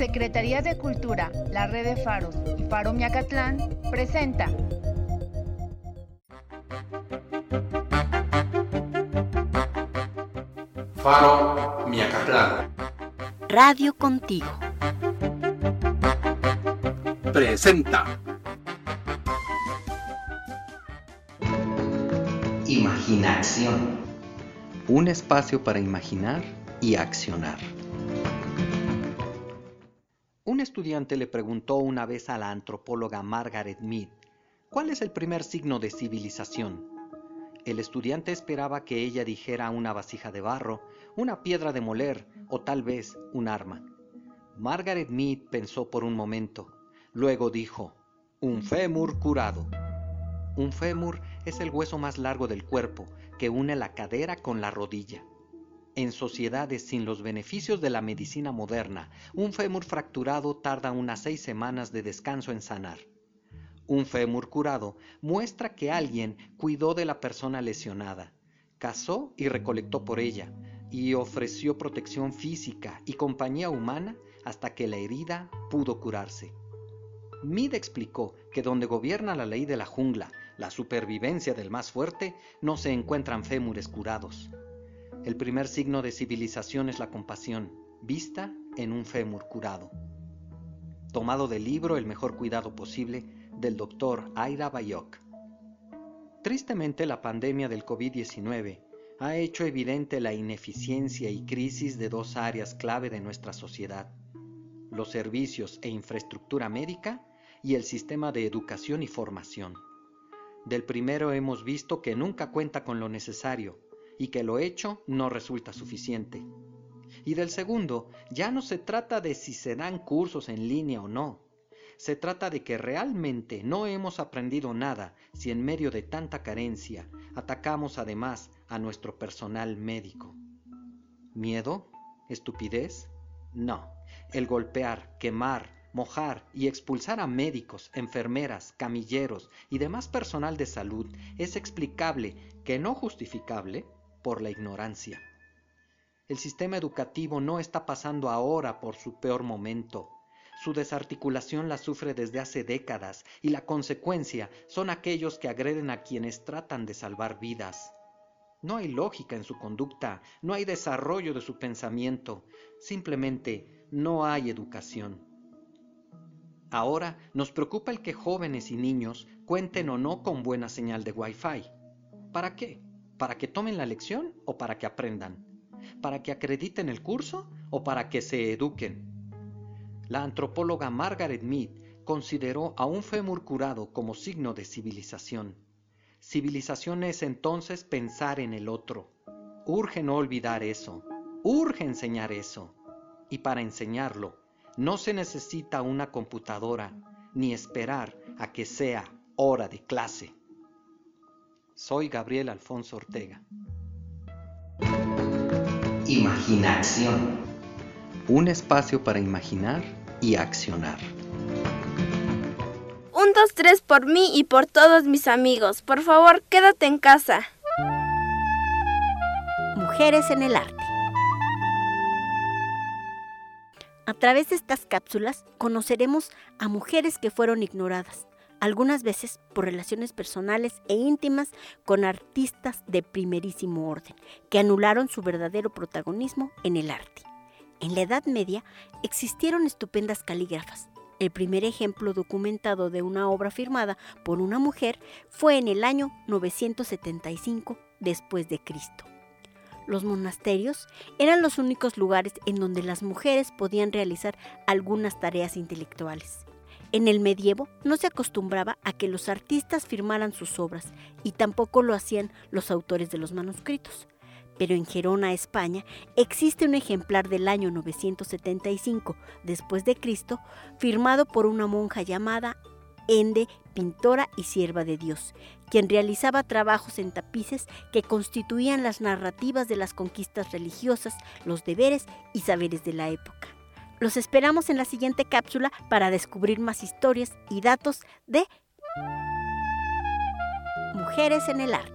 Secretaría de Cultura, la Red de Faros y Faro Miacatlán presenta Faro Miacatlán. Radio Contigo. Presenta. Imaginación. Un espacio para imaginar y accionar. Un estudiante le preguntó una vez a la antropóloga Margaret Mead, ¿cuál es el primer signo de civilización? El estudiante esperaba que ella dijera una vasija de barro, una piedra de moler o tal vez un arma. Margaret Mead pensó por un momento. Luego dijo, un fémur curado. Un fémur es el hueso más largo del cuerpo que une la cadera con la rodilla. En sociedades sin los beneficios de la medicina moderna, un fémur fracturado tarda unas seis semanas de descanso en sanar. Un fémur curado muestra que alguien cuidó de la persona lesionada, cazó y recolectó por ella, y ofreció protección física y compañía humana hasta que la herida pudo curarse. Mead explicó que donde gobierna la ley de la jungla la supervivencia del más fuerte, no se encuentran fémures curados. El primer signo de civilización es la compasión, vista en un fémur curado. Tomado del libro El mejor cuidado posible del doctor Aira Bayok. Tristemente la pandemia del COVID-19 ha hecho evidente la ineficiencia y crisis de dos áreas clave de nuestra sociedad, los servicios e infraestructura médica y el sistema de educación y formación. Del primero hemos visto que nunca cuenta con lo necesario y que lo hecho no resulta suficiente. Y del segundo, ya no se trata de si se dan cursos en línea o no. Se trata de que realmente no hemos aprendido nada si en medio de tanta carencia atacamos además a nuestro personal médico. ¿Miedo? ¿Estupidez? No. El golpear, quemar, mojar y expulsar a médicos, enfermeras, camilleros y demás personal de salud es explicable, que no justificable, por la ignorancia. El sistema educativo no está pasando ahora por su peor momento. Su desarticulación la sufre desde hace décadas y la consecuencia son aquellos que agreden a quienes tratan de salvar vidas. No hay lógica en su conducta, no hay desarrollo de su pensamiento, simplemente no hay educación. Ahora nos preocupa el que jóvenes y niños cuenten o no con buena señal de Wi-Fi. ¿Para qué? ¿Para que tomen la lección o para que aprendan? ¿Para que acrediten el curso o para que se eduquen? La antropóloga Margaret Mead consideró a un fémur curado como signo de civilización. Civilización es entonces pensar en el otro. Urge no olvidar eso. Urge enseñar eso. Y para enseñarlo, no se necesita una computadora ni esperar a que sea hora de clase. Soy Gabriel Alfonso Ortega. Imaginación. Un espacio para imaginar y accionar. Un, dos, tres por mí y por todos mis amigos. Por favor, quédate en casa. Mujeres en el arte. A través de estas cápsulas conoceremos a mujeres que fueron ignoradas, algunas veces por relaciones personales e íntimas con artistas de primerísimo orden, que anularon su verdadero protagonismo en el arte. En la Edad Media existieron estupendas calígrafas. El primer ejemplo documentado de una obra firmada por una mujer fue en el año 975 después de Cristo. Los monasterios eran los únicos lugares en donde las mujeres podían realizar algunas tareas intelectuales. En el medievo no se acostumbraba a que los artistas firmaran sus obras y tampoco lo hacían los autores de los manuscritos. Pero en Gerona, España, existe un ejemplar del año 975 después de Cristo, firmado por una monja llamada Ende, pintora y sierva de Dios, quien realizaba trabajos en tapices que constituían las narrativas de las conquistas religiosas, los deberes y saberes de la época. Los esperamos en la siguiente cápsula para descubrir más historias y datos de Mujeres en el Arte.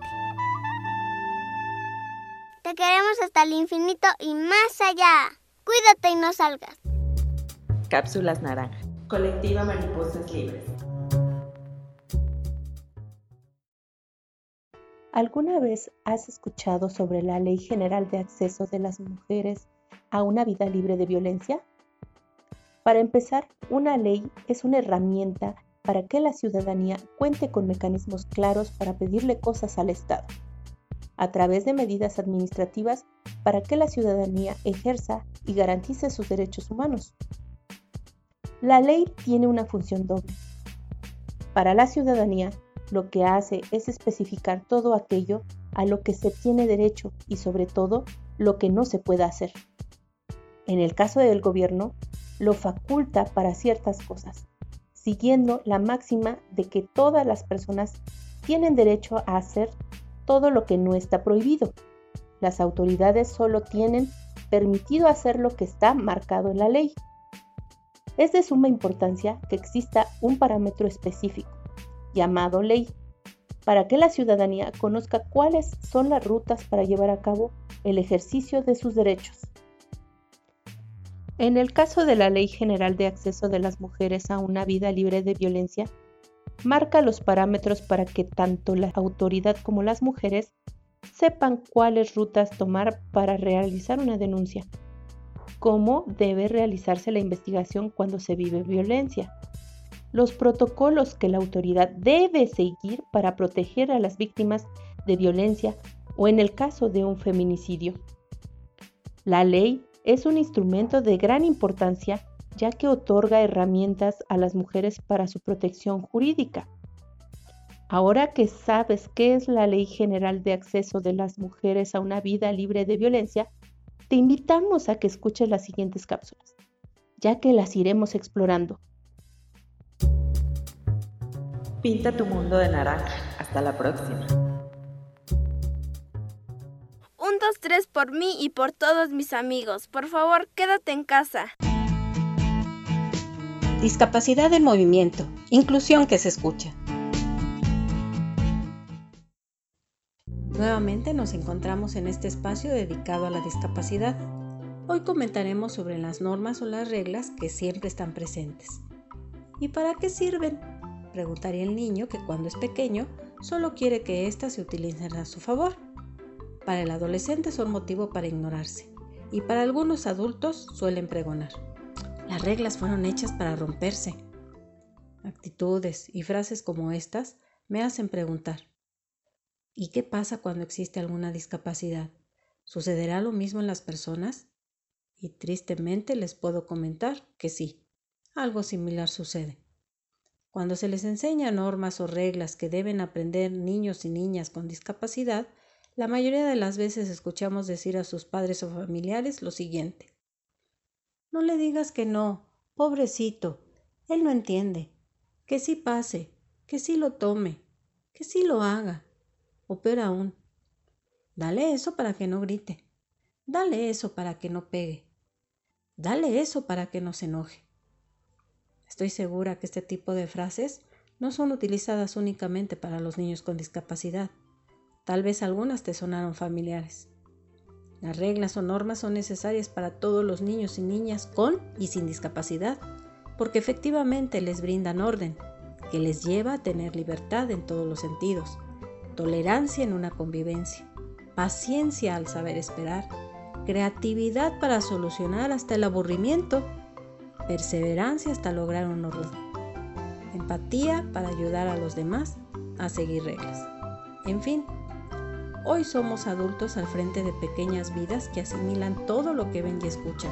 Te queremos hasta el infinito y más allá. Cuídate y no salgas. Cápsulas Naranja. Colectiva Mariposas Libres. ¿Alguna vez has escuchado sobre la Ley General de Acceso de las Mujeres a una vida libre de violencia? Para empezar, una ley es una herramienta para que la ciudadanía cuente con mecanismos claros para pedirle cosas al Estado, a través de medidas administrativas para que la ciudadanía ejerza y garantice sus derechos humanos. La ley tiene una función doble. Para la ciudadanía, lo que hace es especificar todo aquello a lo que se tiene derecho y sobre todo lo que no se puede hacer. En el caso del gobierno, lo faculta para ciertas cosas, siguiendo la máxima de que todas las personas tienen derecho a hacer todo lo que no está prohibido. Las autoridades solo tienen permitido hacer lo que está marcado en la ley. Es de suma importancia que exista un parámetro específico llamado ley, para que la ciudadanía conozca cuáles son las rutas para llevar a cabo el ejercicio de sus derechos. En el caso de la Ley General de Acceso de las Mujeres a una vida libre de violencia, marca los parámetros para que tanto la autoridad como las mujeres sepan cuáles rutas tomar para realizar una denuncia, cómo debe realizarse la investigación cuando se vive violencia, los protocolos que la autoridad debe seguir para proteger a las víctimas de violencia o en el caso de un feminicidio. La ley es un instrumento de gran importancia ya que otorga herramientas a las mujeres para su protección jurídica. Ahora que sabes qué es la Ley General de Acceso de las Mujeres a una vida libre de violencia, te invitamos a que escuches las siguientes cápsulas, ya que las iremos explorando. Pinta tu mundo de naranja. Hasta la próxima. Tres por mí y por todos mis amigos. Por favor, quédate en casa. Discapacidad en movimiento. Inclusión que se escucha. Nuevamente nos encontramos en este espacio dedicado a la discapacidad. Hoy comentaremos sobre las normas o las reglas que siempre están presentes. ¿Y para qué sirven? preguntaría el niño que cuando es pequeño solo quiere que éstas se utilicen a su favor. Para el adolescente son motivo para ignorarse y para algunos adultos suelen pregonar. Las reglas fueron hechas para romperse. Actitudes y frases como estas me hacen preguntar, ¿y qué pasa cuando existe alguna discapacidad? ¿Sucederá lo mismo en las personas? Y tristemente les puedo comentar que sí, algo similar sucede. Cuando se les enseña normas o reglas que deben aprender niños y niñas con discapacidad, la mayoría de las veces escuchamos decir a sus padres o familiares lo siguiente. No le digas que no, pobrecito, él no entiende, que sí pase, que sí lo tome, que sí lo haga, o peor aún, dale eso para que no grite, dale eso para que no pegue, dale eso para que no se enoje. Estoy segura que este tipo de frases no son utilizadas únicamente para los niños con discapacidad. Tal vez algunas te sonaron familiares. Las reglas o normas son necesarias para todos los niños y niñas con y sin discapacidad, porque efectivamente les brindan orden, que les lleva a tener libertad en todos los sentidos, tolerancia en una convivencia, paciencia al saber esperar, creatividad para solucionar hasta el aburrimiento perseverancia hasta lograr un orden, empatía para ayudar a los demás a seguir reglas. En fin, hoy somos adultos al frente de pequeñas vidas que asimilan todo lo que ven y escuchan.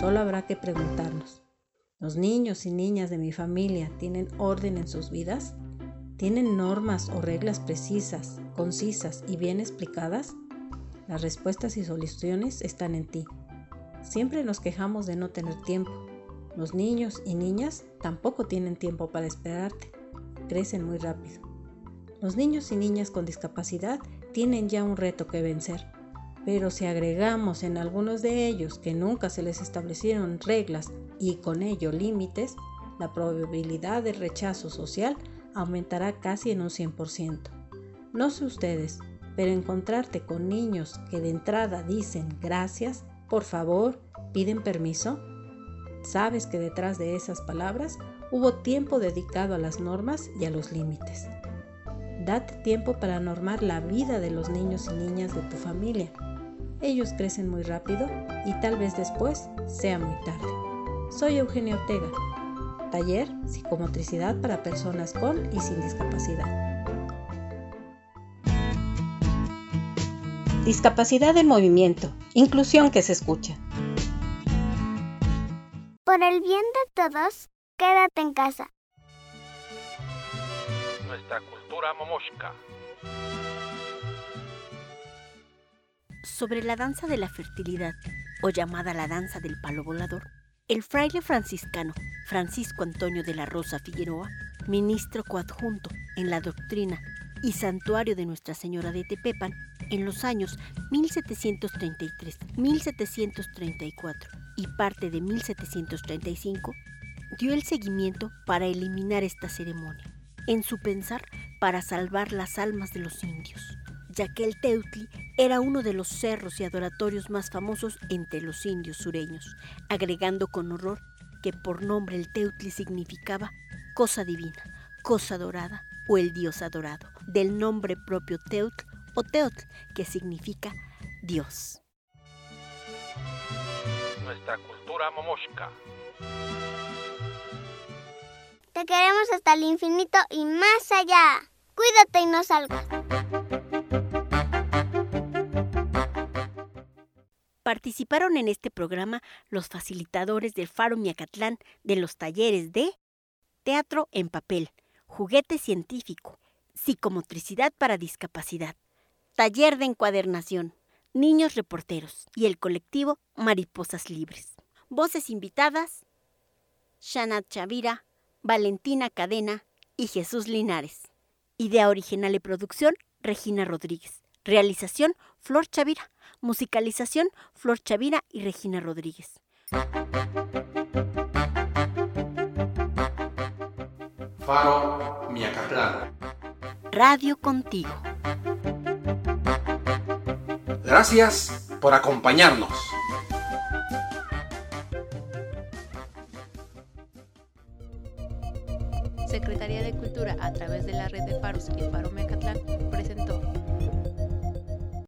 Solo habrá que preguntarnos, ¿los niños y niñas de mi familia tienen orden en sus vidas? ¿Tienen normas o reglas precisas, concisas y bien explicadas? Las respuestas y soluciones están en ti. Siempre nos quejamos de no tener tiempo, los niños y niñas tampoco tienen tiempo para esperarte. Crecen muy rápido. Los niños y niñas con discapacidad tienen ya un reto que vencer. Pero si agregamos en algunos de ellos que nunca se les establecieron reglas y con ello límites, la probabilidad de rechazo social aumentará casi en un 100%. No sé ustedes, pero encontrarte con niños que de entrada dicen gracias, por favor, piden permiso, sabes que detrás de esas palabras hubo tiempo dedicado a las normas y a los límites. Date tiempo para normar la vida de los niños y niñas de tu familia. Ellos crecen muy rápido y tal vez después sea muy tarde. Soy Eugenia Ortega. Taller Psicomotricidad para personas con y sin discapacidad. Discapacidad de movimiento. Inclusión que se escucha. Por el bien de todos, quédate en casa. Nuestra cultura momoshka. Sobre la danza de la fertilidad, o llamada la danza del palo volador, el fraile franciscano Francisco Antonio de la Rosa Figueroa, ministro coadjunto en la doctrina y santuario de Nuestra Señora de Tepepan en los años 1733-1734 y parte de 1735, dio el seguimiento para eliminar esta ceremonia, en su pensar para salvar las almas de los indios, ya que el Teutli era uno de los cerros y adoratorios más famosos entre los indios sureños, agregando con horror que por nombre el Teutli significaba cosa divina, cosa dorada o el dios adorado, del nombre propio Teutl o Teotl, que significa Dios nuestra cultura momoshka. Te queremos hasta el infinito y más allá. Cuídate y no salgas. Participaron en este programa los facilitadores del Faro Miacatlán de los talleres de Teatro en papel, Juguete científico, Psicomotricidad para discapacidad, Taller de encuadernación, Niños Reporteros y el colectivo Mariposas Libres. Voces invitadas, Shanat Chavira, Valentina Cadena y Jesús Linares. Idea original y producción, Regina Rodríguez. Realización, Flor Chavira. Musicalización, Flor Chavira y Regina Rodríguez. Faro Miacatlán. Radio contigo. Gracias por acompañarnos.